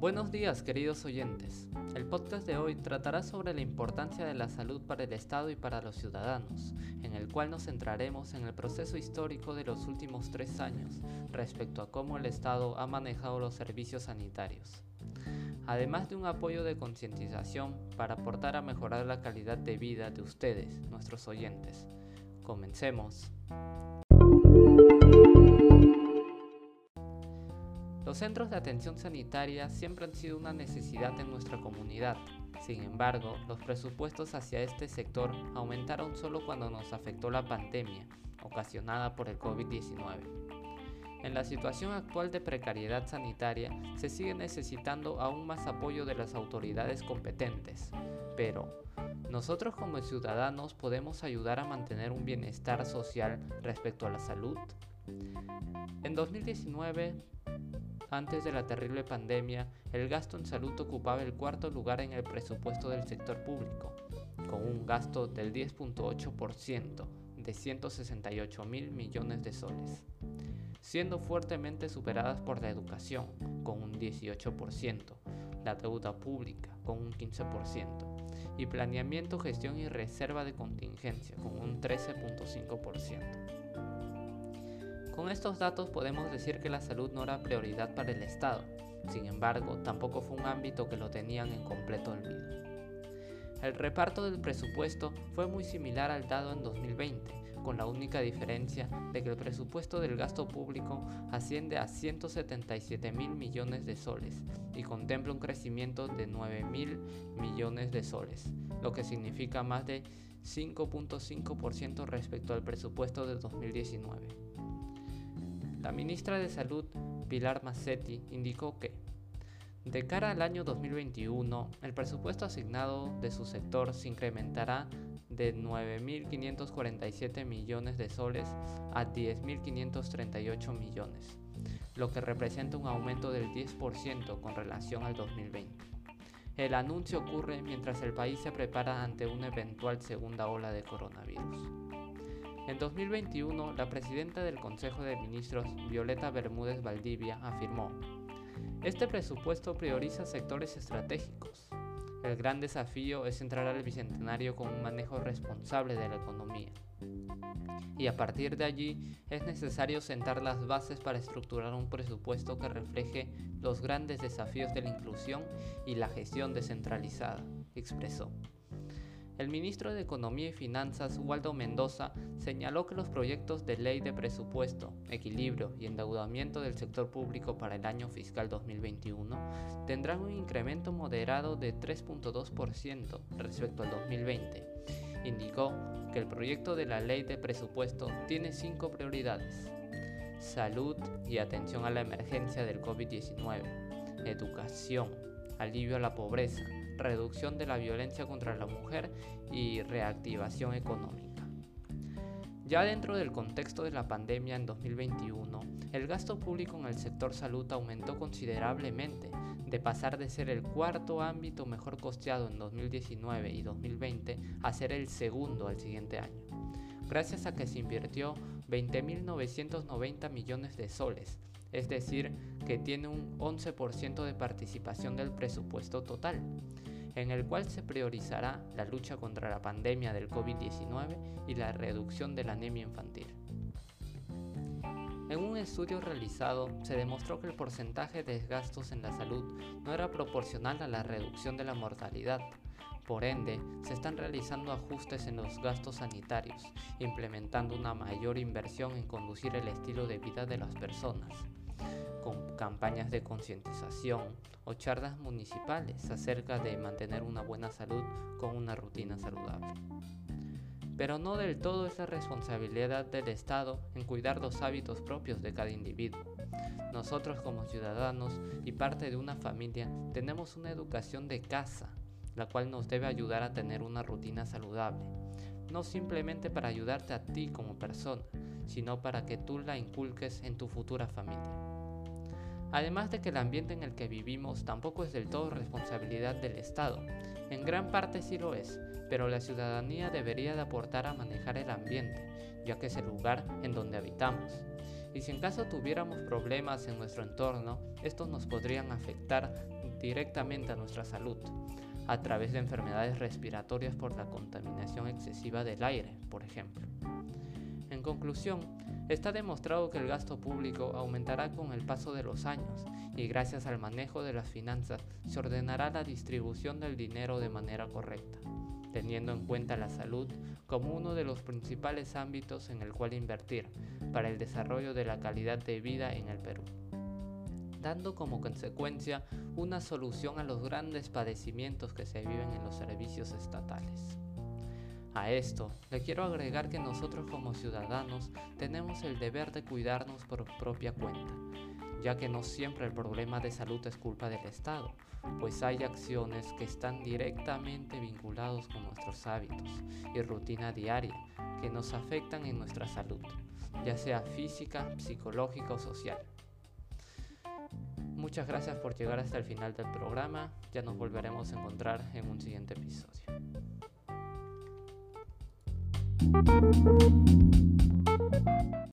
Buenos días queridos oyentes. El podcast de hoy tratará sobre la importancia de la salud para el Estado y para los ciudadanos, en el cual nos centraremos en el proceso histórico de los últimos tres años respecto a cómo el Estado ha manejado los servicios sanitarios. Además de un apoyo de concientización para aportar a mejorar la calidad de vida de ustedes, nuestros oyentes. Comencemos. Los centros de atención sanitaria siempre han sido una necesidad en nuestra comunidad. Sin embargo, los presupuestos hacia este sector aumentaron solo cuando nos afectó la pandemia, ocasionada por el COVID-19. En la situación actual de precariedad sanitaria, se sigue necesitando aún más apoyo de las autoridades competentes, pero ¿nosotros como ciudadanos podemos ayudar a mantener un bienestar social respecto a la salud? En 2019, antes de la terrible pandemia, el gasto en salud ocupaba el cuarto lugar en el presupuesto del sector público, con un gasto del 10.8% de 168 mil millones de soles, siendo fuertemente superadas por la educación, con un 18%, la deuda pública, con un 15%, y planeamiento, gestión y reserva de contingencia, con un 13.5%. Con estos datos podemos decir que la salud no era prioridad para el Estado, sin embargo, tampoco fue un ámbito que lo tenían en completo olvido. El reparto del presupuesto fue muy similar al dado en 2020, con la única diferencia de que el presupuesto del gasto público asciende a 177 mil millones de soles y contempla un crecimiento de 9 mil millones de soles, lo que significa más de 5.5% respecto al presupuesto de 2019. La ministra de Salud, Pilar Massetti, indicó que, de cara al año 2021, el presupuesto asignado de su sector se incrementará de 9.547 millones de soles a 10.538 millones, lo que representa un aumento del 10% con relación al 2020. El anuncio ocurre mientras el país se prepara ante una eventual segunda ola de coronavirus. En 2021, la presidenta del Consejo de Ministros, Violeta Bermúdez Valdivia, afirmó, Este presupuesto prioriza sectores estratégicos. El gran desafío es entrar al Bicentenario con un manejo responsable de la economía. Y a partir de allí es necesario sentar las bases para estructurar un presupuesto que refleje los grandes desafíos de la inclusión y la gestión descentralizada, expresó. El ministro de Economía y Finanzas, Waldo Mendoza, señaló que los proyectos de ley de presupuesto, equilibrio y endeudamiento del sector público para el año fiscal 2021 tendrán un incremento moderado de 3.2% respecto al 2020. Indicó que el proyecto de la ley de presupuesto tiene cinco prioridades. Salud y atención a la emergencia del COVID-19, educación, alivio a la pobreza, reducción de la violencia contra la mujer y reactivación económica. Ya dentro del contexto de la pandemia en 2021, el gasto público en el sector salud aumentó considerablemente, de pasar de ser el cuarto ámbito mejor costeado en 2019 y 2020 a ser el segundo al siguiente año, gracias a que se invirtió 20.990 millones de soles, es decir, que tiene un 11% de participación del presupuesto total, en el cual se priorizará la lucha contra la pandemia del COVID-19 y la reducción de la anemia infantil. En un estudio realizado se demostró que el porcentaje de gastos en la salud no era proporcional a la reducción de la mortalidad. Por ende, se están realizando ajustes en los gastos sanitarios, implementando una mayor inversión en conducir el estilo de vida de las personas campañas de concientización o charlas municipales acerca de mantener una buena salud con una rutina saludable. Pero no del todo es la responsabilidad del Estado en cuidar los hábitos propios de cada individuo. Nosotros como ciudadanos y parte de una familia tenemos una educación de casa, la cual nos debe ayudar a tener una rutina saludable, no simplemente para ayudarte a ti como persona, sino para que tú la inculques en tu futura familia. Además de que el ambiente en el que vivimos tampoco es del todo responsabilidad del Estado, en gran parte sí lo es, pero la ciudadanía debería de aportar a manejar el ambiente, ya que es el lugar en donde habitamos. Y si en caso tuviéramos problemas en nuestro entorno, estos nos podrían afectar directamente a nuestra salud, a través de enfermedades respiratorias por la contaminación excesiva del aire, por ejemplo. En conclusión, está demostrado que el gasto público aumentará con el paso de los años y gracias al manejo de las finanzas se ordenará la distribución del dinero de manera correcta, teniendo en cuenta la salud como uno de los principales ámbitos en el cual invertir para el desarrollo de la calidad de vida en el Perú dando como consecuencia una solución a los grandes padecimientos que se viven en los servicios estatales. A esto le quiero agregar que nosotros como ciudadanos tenemos el deber de cuidarnos por propia cuenta, ya que no siempre el problema de salud es culpa del Estado, pues hay acciones que están directamente vinculados con nuestros hábitos y rutina diaria que nos afectan en nuestra salud, ya sea física, psicológica o social. Muchas gracias por llegar hasta el final del programa, ya nos volveremos a encontrar en un siguiente episodio. Thank you.